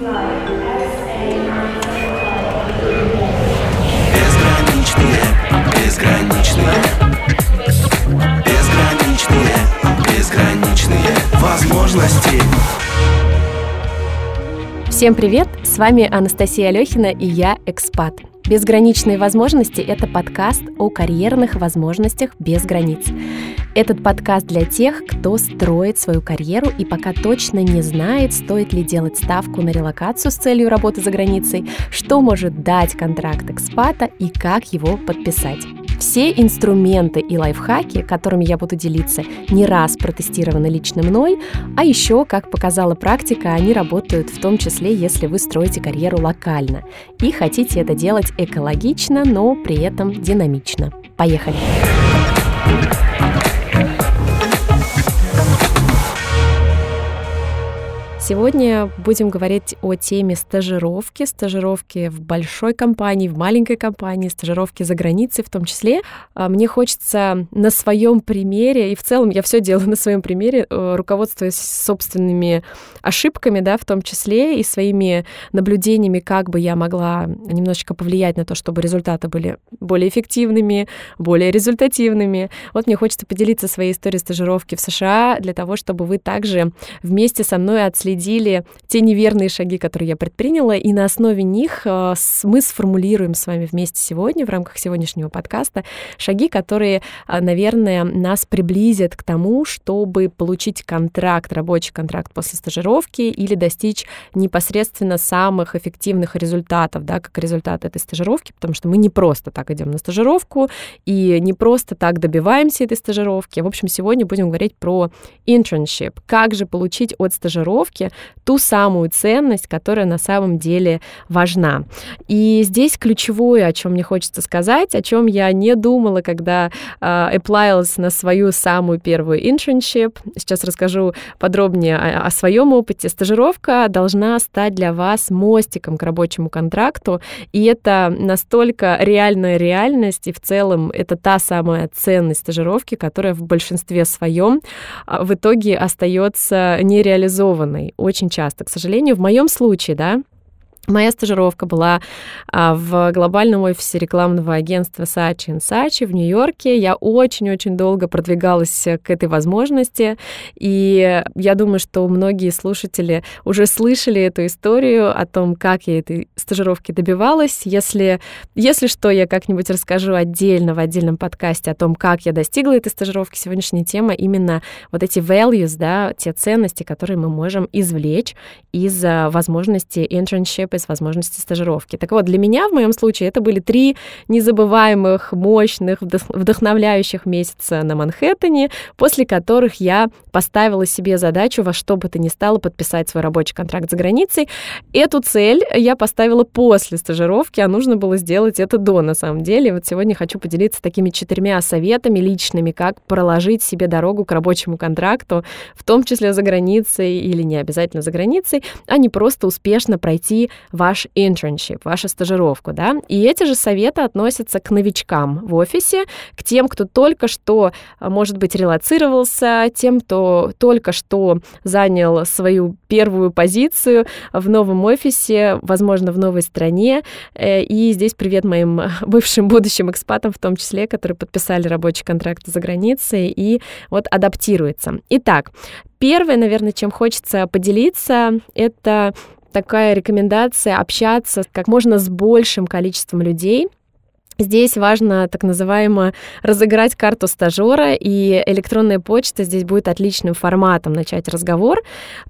Безграничные, безграничные Безграничные, безграничные возможности Всем привет! С вами Анастасия Алехина и я Экспат. Безграничные возможности – это подкаст о карьерных возможностях без границ. Этот подкаст для тех, кто строит свою карьеру и пока точно не знает, стоит ли делать ставку на релокацию с целью работы за границей, что может дать контракт экспата и как его подписать. Все инструменты и лайфхаки, которыми я буду делиться, не раз протестированы лично мной, а еще, как показала практика, они работают в том числе, если вы строите карьеру локально и хотите это делать экологично, но при этом динамично. Поехали! Сегодня будем говорить о теме стажировки, стажировки в большой компании, в маленькой компании, стажировки за границей в том числе. А, мне хочется на своем примере, и в целом я все делаю на своем примере, э, руководствуясь собственными ошибками, да, в том числе, и своими наблюдениями, как бы я могла немножечко повлиять на то, чтобы результаты были более эффективными, более результативными. Вот мне хочется поделиться своей историей стажировки в США для того, чтобы вы также вместе со мной отследили отследили те неверные шаги, которые я предприняла, и на основе них э, мы сформулируем с вами вместе сегодня, в рамках сегодняшнего подкаста, шаги, которые, э, наверное, нас приблизят к тому, чтобы получить контракт, рабочий контракт после стажировки или достичь непосредственно самых эффективных результатов, да, как результат этой стажировки, потому что мы не просто так идем на стажировку и не просто так добиваемся этой стажировки. В общем, сегодня будем говорить про internship, как же получить от стажировки ту самую ценность, которая на самом деле важна. И здесь ключевое, о чем мне хочется сказать, о чем я не думала, когда uh, appliалась на свою самую первую internship. Сейчас расскажу подробнее о, о своем опыте. Стажировка должна стать для вас мостиком к рабочему контракту, и это настолько реальная реальность, и в целом это та самая ценность стажировки, которая в большинстве своем а, в итоге остается нереализованной очень часто, к сожалению. В моем случае, да, Моя стажировка была а, в глобальном офисе рекламного агентства Saatchi Saatchi в Нью-Йорке. Я очень-очень долго продвигалась к этой возможности, и я думаю, что многие слушатели уже слышали эту историю о том, как я этой стажировки добивалась. Если, если что, я как-нибудь расскажу отдельно в отдельном подкасте о том, как я достигла этой стажировки. Сегодняшняя тема именно вот эти values, да, те ценности, которые мы можем извлечь из а, возможности internship без возможности стажировки. Так вот, для меня в моем случае это были три незабываемых, мощных, вдохновляющих месяца на Манхэттене, после которых я поставила себе задачу во что бы то ни стало подписать свой рабочий контракт за границей. Эту цель я поставила после стажировки, а нужно было сделать это до, на самом деле. Вот сегодня хочу поделиться такими четырьмя советами личными, как проложить себе дорогу к рабочему контракту, в том числе за границей или не обязательно за границей, а не просто успешно пройти ваш internship, вашу стажировку, да, и эти же советы относятся к новичкам в офисе, к тем, кто только что, а, может быть, релацировался, тем, кто только что занял свою первую позицию в новом офисе, возможно, в новой стране, э, и здесь привет моим бывшим будущим экспатам, в том числе, которые подписали рабочий контракт за границей и вот адаптируется. Итак, Первое, наверное, чем хочется поделиться, это такая рекомендация общаться как можно с большим количеством людей, Здесь важно так называемо разыграть карту стажера, и электронная почта здесь будет отличным форматом начать разговор.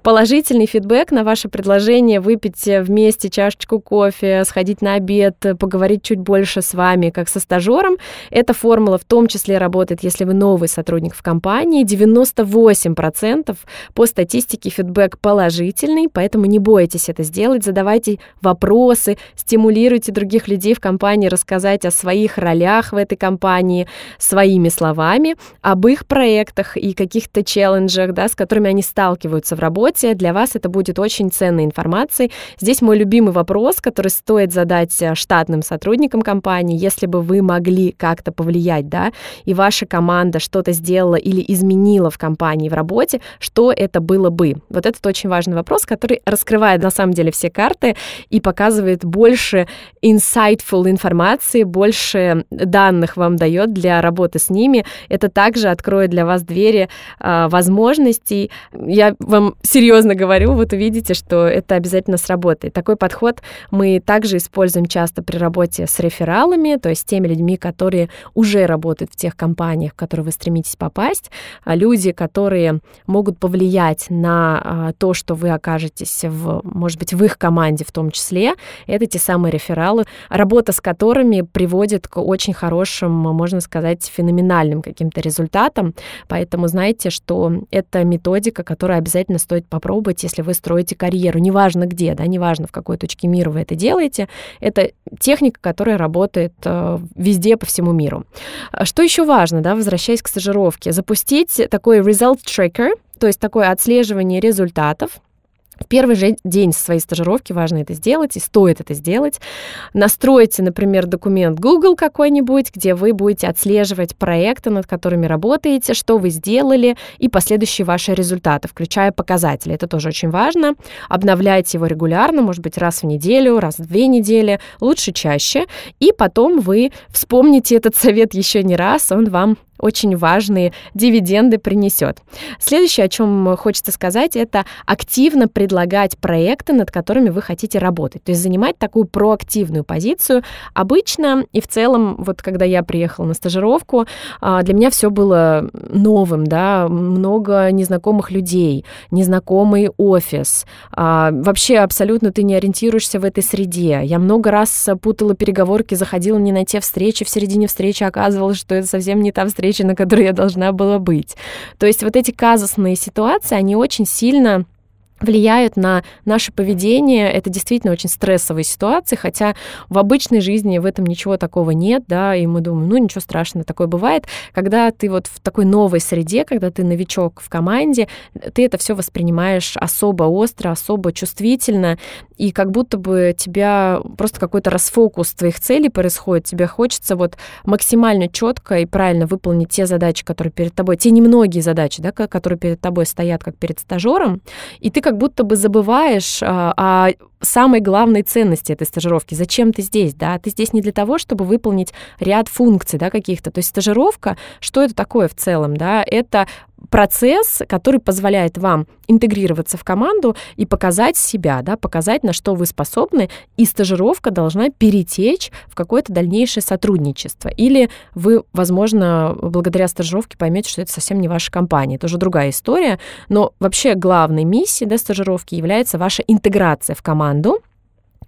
Положительный фидбэк на ваше предложение выпить вместе чашечку кофе, сходить на обед, поговорить чуть больше с вами, как со стажером. Эта формула в том числе работает, если вы новый сотрудник в компании. 98% по статистике фидбэк положительный, поэтому не бойтесь это сделать, задавайте вопросы, стимулируйте других людей в компании рассказать о своих ролях в этой компании своими словами, об их проектах и каких-то челленджах, да, с которыми они сталкиваются в работе. Для вас это будет очень ценной информацией. Здесь мой любимый вопрос, который стоит задать э, штатным сотрудникам компании, если бы вы могли как-то повлиять, да, и ваша команда что-то сделала или изменила в компании в работе, что это было бы? Вот этот очень важный вопрос, который раскрывает на самом деле все карты и показывает больше insightful информации, больше данных вам дает для работы с ними. Это также откроет для вас двери э, возможностей. Я вам серьезно говорю, вот увидите, что это обязательно сработает. Такой подход мы также используем часто при работе с рефералами, то есть с теми людьми, которые уже работают в тех компаниях, в которые вы стремитесь попасть, а люди, которые могут повлиять на а, то, что вы окажетесь, в, может быть, в их команде в том числе, это те самые рефералы, работа с которыми приводит к очень хорошим, можно сказать, феноменальным каким-то результатам. Поэтому знайте, что это методика, которую обязательно стоит попробовать, если вы строите карьеру, неважно где, да, неважно в какой точке мира вы это делаете, это техника, которая работает э, везде по всему миру. Что еще важно, да, возвращаясь к стажировке, запустить такой result tracker, то есть такое отслеживание результатов, в первый же день своей стажировки важно это сделать, и стоит это сделать. Настройте, например, документ Google какой-нибудь, где вы будете отслеживать проекты, над которыми работаете, что вы сделали, и последующие ваши результаты, включая показатели. Это тоже очень важно. Обновляйте его регулярно, может быть, раз в неделю, раз в две недели, лучше чаще. И потом вы вспомните этот совет еще не раз, он вам очень важные дивиденды принесет. Следующее, о чем хочется сказать, это активно предлагать проекты, над которыми вы хотите работать. То есть занимать такую проактивную позицию. Обычно и в целом, вот когда я приехала на стажировку, а, для меня все было новым, да, много незнакомых людей, незнакомый офис. А, вообще абсолютно ты не ориентируешься в этой среде. Я много раз путала переговорки, заходила не на те встречи, в середине встречи оказывалось, что это совсем не та встреча, встречи, на которой я должна была быть. То есть вот эти казусные ситуации, они очень сильно влияют на наше поведение. Это действительно очень стрессовые ситуации, хотя в обычной жизни в этом ничего такого нет, да, и мы думаем, ну ничего страшного, такое бывает. Когда ты вот в такой новой среде, когда ты новичок в команде, ты это все воспринимаешь особо остро, особо чувствительно, и как будто бы тебя просто какой-то расфокус твоих целей происходит, тебе хочется вот максимально четко и правильно выполнить те задачи, которые перед тобой, те немногие задачи, да, которые перед тобой стоят как перед стажером, и ты как будто бы забываешь а, о самой главной ценности этой стажировки. Зачем ты здесь, да? Ты здесь не для того, чтобы выполнить ряд функций, да, каких-то. То есть стажировка, что это такое в целом, да? Это процесс, который позволяет вам интегрироваться в команду и показать себя, да, показать, на что вы способны, и стажировка должна перетечь в какое-то дальнейшее сотрудничество. Или вы, возможно, благодаря стажировке поймете, что это совсем не ваша компания, это уже другая история, но вообще главной миссией да, стажировки является ваша интеграция в команду, raccomando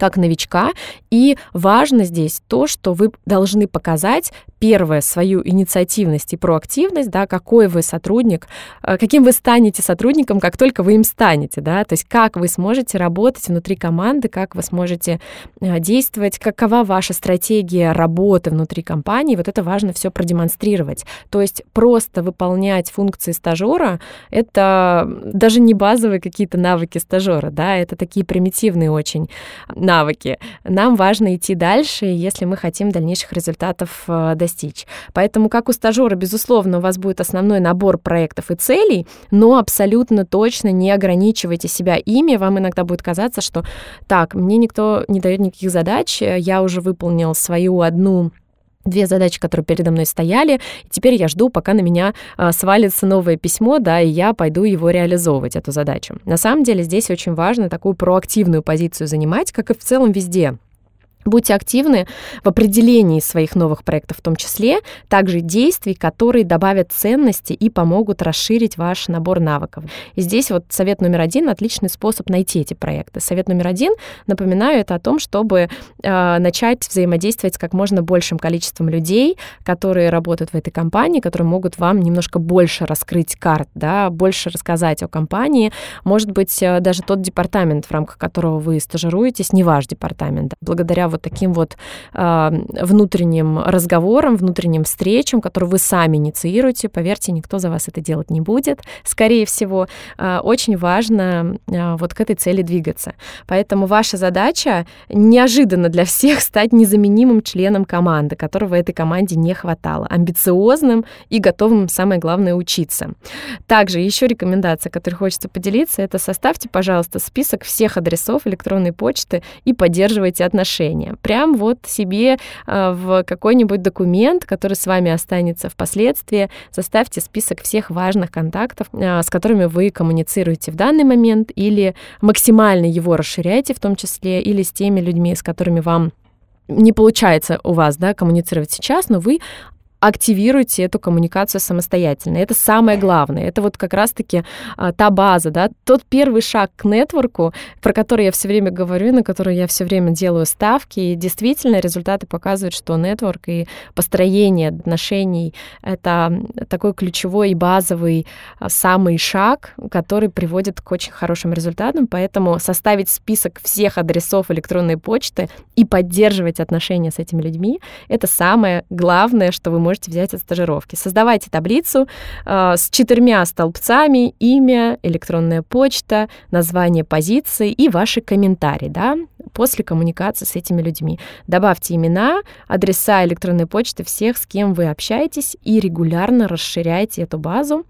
как новичка. И важно здесь то, что вы должны показать первое свою инициативность и проактивность, да, какой вы сотрудник, э, каким вы станете сотрудником, как только вы им станете, да, то есть как вы сможете работать внутри команды, как вы сможете э, действовать, какова ваша стратегия работы внутри компании, вот это важно все продемонстрировать. То есть просто выполнять функции стажера — это даже не базовые какие-то навыки стажера, да, это такие примитивные очень навыки. Нам важно идти дальше, если мы хотим дальнейших результатов э, достичь. Поэтому, как у стажера, безусловно, у вас будет основной набор проектов и целей, но абсолютно точно не ограничивайте себя ими. Вам иногда будет казаться, что так, мне никто не дает никаких задач, я уже выполнил свою одну две задачи, которые передо мной стояли, и теперь я жду, пока на меня а, свалится новое письмо, да, и я пойду его реализовывать, эту задачу. На самом деле здесь очень важно такую проактивную позицию занимать, как и в целом везде. Будьте активны в определении своих новых проектов, в том числе также действий, которые добавят ценности и помогут расширить ваш набор навыков. И здесь вот совет номер один — отличный способ найти эти проекты. Совет номер один, напоминаю, это о том, чтобы э, начать взаимодействовать с как можно большим количеством людей, которые работают в этой компании, которые могут вам немножко больше раскрыть карт, да, больше рассказать о компании. Может быть, э, даже тот департамент, в рамках которого вы стажируетесь, не ваш департамент. Благодаря вот таким вот э, внутренним разговорам, внутренним встречам, которые вы сами инициируете. Поверьте, никто за вас это делать не будет, скорее всего. Э, очень важно э, вот к этой цели двигаться. Поэтому ваша задача неожиданно для всех стать незаменимым членом команды, которого этой команде не хватало, амбициозным и готовым, самое главное, учиться. Также еще рекомендация, которой хочется поделиться, это составьте, пожалуйста, список всех адресов электронной почты и поддерживайте отношения. Прям вот себе э, в какой-нибудь документ, который с вами останется впоследствии, составьте список всех важных контактов, э, с которыми вы коммуницируете в данный момент, или максимально его расширяйте в том числе, или с теми людьми, с которыми вам не получается у вас да, коммуницировать сейчас, но вы активируйте эту коммуникацию самостоятельно. Это самое главное. Это вот как раз-таки а, та база, да, тот первый шаг к нетворку, про который я все время говорю, на который я все время делаю ставки. И действительно результаты показывают, что нетворк и построение отношений — это такой ключевой и базовый а, самый шаг, который приводит к очень хорошим результатам. Поэтому составить список всех адресов электронной почты и поддерживать отношения с этими людьми — это самое главное, что вы можете можете взять от стажировки. Создавайте таблицу э, с четырьмя столбцами, имя, электронная почта, название позиции и ваши комментарии, да, после коммуникации с этими людьми. Добавьте имена, адреса электронной почты всех, с кем вы общаетесь, и регулярно расширяйте эту базу.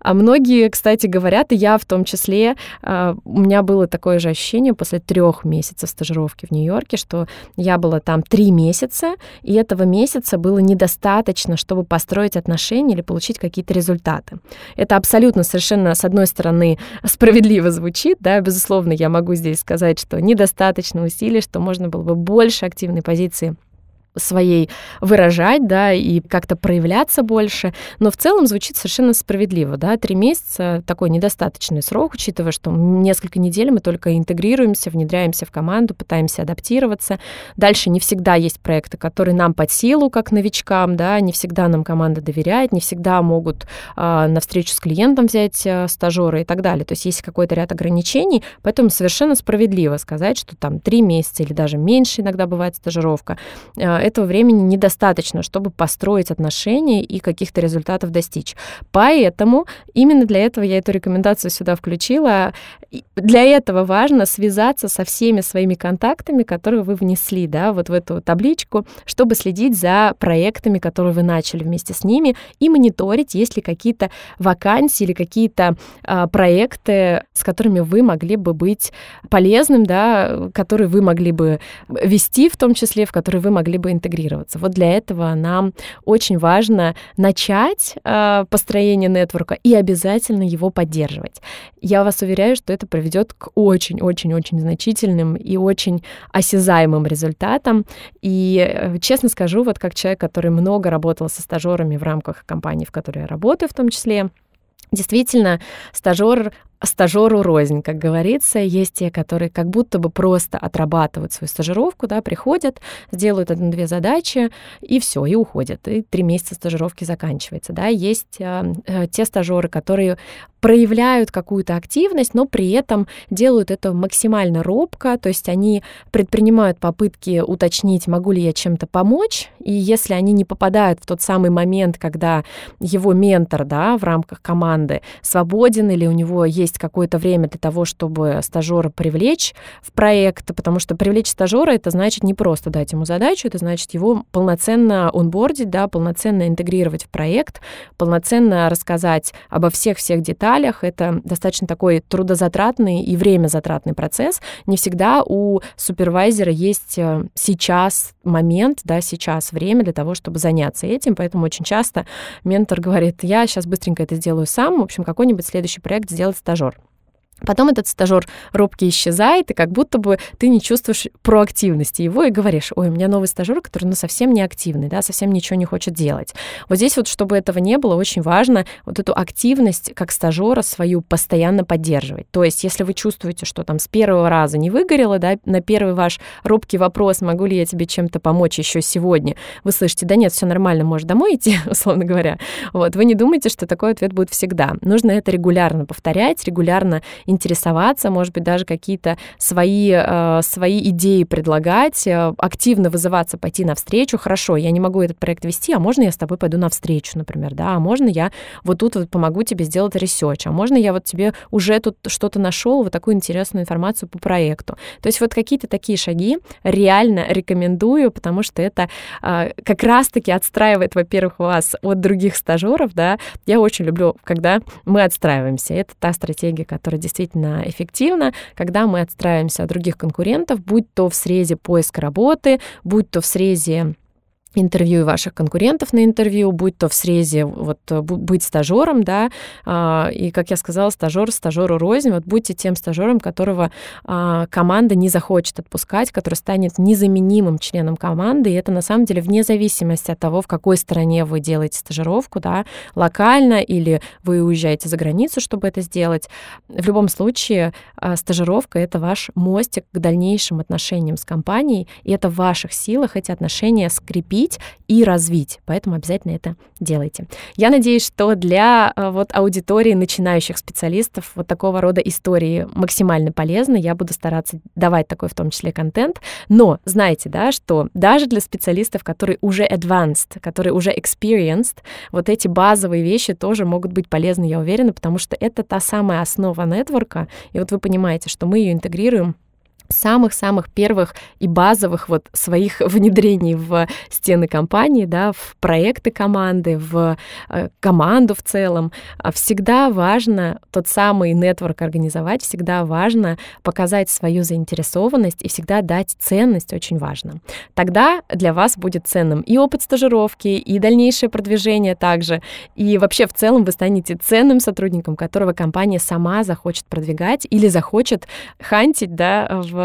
А многие, кстати, говорят, и я в том числе, э, у меня было такое же ощущение после трех месяцев стажировки в Нью-Йорке, что я была там три месяца, и этого месяца было недостаточно достаточно, чтобы построить отношения или получить какие-то результаты. Это абсолютно совершенно, с одной стороны, справедливо звучит, да, безусловно, я могу здесь сказать, что недостаточно усилий, что можно было бы больше активной позиции своей выражать, да, и как-то проявляться больше. Но в целом звучит совершенно справедливо, да, три месяца такой недостаточный срок, учитывая, что несколько недель мы только интегрируемся, внедряемся в команду, пытаемся адаптироваться. Дальше не всегда есть проекты, которые нам под силу, как новичкам, да, не всегда нам команда доверяет, не всегда могут э, на встречу с клиентом взять э, стажера и так далее. То есть есть какой-то ряд ограничений, поэтому совершенно справедливо сказать, что там три месяца или даже меньше иногда бывает стажировка. Э, этого времени недостаточно, чтобы построить отношения и каких-то результатов достичь. Поэтому именно для этого я эту рекомендацию сюда включила. Для этого важно связаться со всеми своими контактами, которые вы внесли, да, вот в эту табличку, чтобы следить за проектами, которые вы начали вместе с ними, и мониторить, есть ли какие-то вакансии или какие-то а, проекты, с которыми вы могли бы быть полезным, да, которые вы могли бы вести в том числе, в которые вы могли бы интегрироваться. Вот для этого нам очень важно начать э, построение нетворка и обязательно его поддерживать. Я вас уверяю, что это приведет к очень-очень-очень значительным и очень осязаемым результатам. И э, честно скажу, вот как человек, который много работал со стажерами в рамках компании, в которой я работаю в том числе, Действительно, стажер стажеру рознь, как говорится. Есть те, которые как будто бы просто отрабатывают свою стажировку, да, приходят, сделают одну-две задачи, и все, и уходят. И три месяца стажировки заканчивается. Да. Есть э, э, те стажеры, которые проявляют какую-то активность, но при этом делают это максимально робко, то есть они предпринимают попытки уточнить, могу ли я чем-то помочь, и если они не попадают в тот самый момент, когда его ментор да, в рамках команды свободен или у него есть есть какое-то время для того, чтобы стажера привлечь в проект, потому что привлечь стажера это значит не просто дать ему задачу, это значит его полноценно онбордить, да, полноценно интегрировать в проект, полноценно рассказать обо всех-всех деталях. Это достаточно такой трудозатратный и время затратный процесс. Не всегда у супервайзера есть э, сейчас момент, да, сейчас время для того, чтобы заняться этим, поэтому очень часто ментор говорит, я сейчас быстренько это сделаю сам, в общем, какой-нибудь следующий проект сделать стажер стажер. Потом этот стажер робкий исчезает, и как будто бы ты не чувствуешь проактивности его и говоришь, ой, у меня новый стажер, который ну, совсем не активный, да, совсем ничего не хочет делать. Вот здесь вот, чтобы этого не было, очень важно вот эту активность как стажера свою постоянно поддерживать. То есть, если вы чувствуете, что там с первого раза не выгорело, да, на первый ваш робкий вопрос, могу ли я тебе чем-то помочь еще сегодня, вы слышите, да нет, все нормально, можешь домой идти, условно говоря. Вот, вы не думайте, что такой ответ будет всегда. Нужно это регулярно повторять, регулярно интересоваться, может быть, даже какие-то свои, э, свои идеи предлагать, э, активно вызываться, пойти навстречу. Хорошо, я не могу этот проект вести, а можно я с тобой пойду навстречу, например, да, а можно я вот тут вот помогу тебе сделать research, а можно я вот тебе уже тут что-то нашел, вот такую интересную информацию по проекту. То есть вот какие-то такие шаги реально рекомендую, потому что это э, как раз-таки отстраивает, во-первых, вас от других стажеров, да. Я очень люблю, когда мы отстраиваемся. Это та стратегия, которая действительно эффективна, когда мы отстраиваемся от других конкурентов, будь то в срезе поиска работы, будь то в срезе интервью ваших конкурентов на интервью, будь то в срезе вот быть стажером, да, а, и, как я сказала, стажер стажеру рознь, вот будьте тем стажером, которого а, команда не захочет отпускать, который станет незаменимым членом команды, и это на самом деле вне зависимости от того, в какой стране вы делаете стажировку, да, локально или вы уезжаете за границу, чтобы это сделать. В любом случае, а, стажировка — это ваш мостик к дальнейшим отношениям с компанией, и это в ваших силах эти отношения скрепить укрепить и развить. Поэтому обязательно это делайте. Я надеюсь, что для э, вот аудитории начинающих специалистов вот такого рода истории максимально полезны. Я буду стараться давать такой в том числе контент. Но знаете, да, что даже для специалистов, которые уже advanced, которые уже experienced, вот эти базовые вещи тоже могут быть полезны, я уверена, потому что это та самая основа нетворка. И вот вы понимаете, что мы ее интегрируем самых-самых первых и базовых вот своих внедрений в стены компании, да, в проекты команды, в э, команду в целом. А всегда важно тот самый нетворк организовать, всегда важно показать свою заинтересованность и всегда дать ценность, очень важно. Тогда для вас будет ценным и опыт стажировки, и дальнейшее продвижение также, и вообще в целом вы станете ценным сотрудником, которого компания сама захочет продвигать или захочет хантить, да, в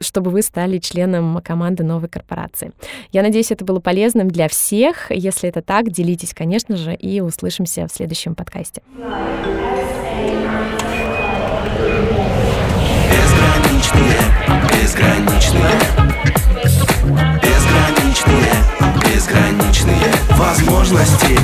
чтобы вы стали членом команды новой корпорации. Я надеюсь, это было полезным для всех. Если это так, делитесь, конечно же, и услышимся в следующем подкасте. Безграничные, безграничные, безграничные возможности.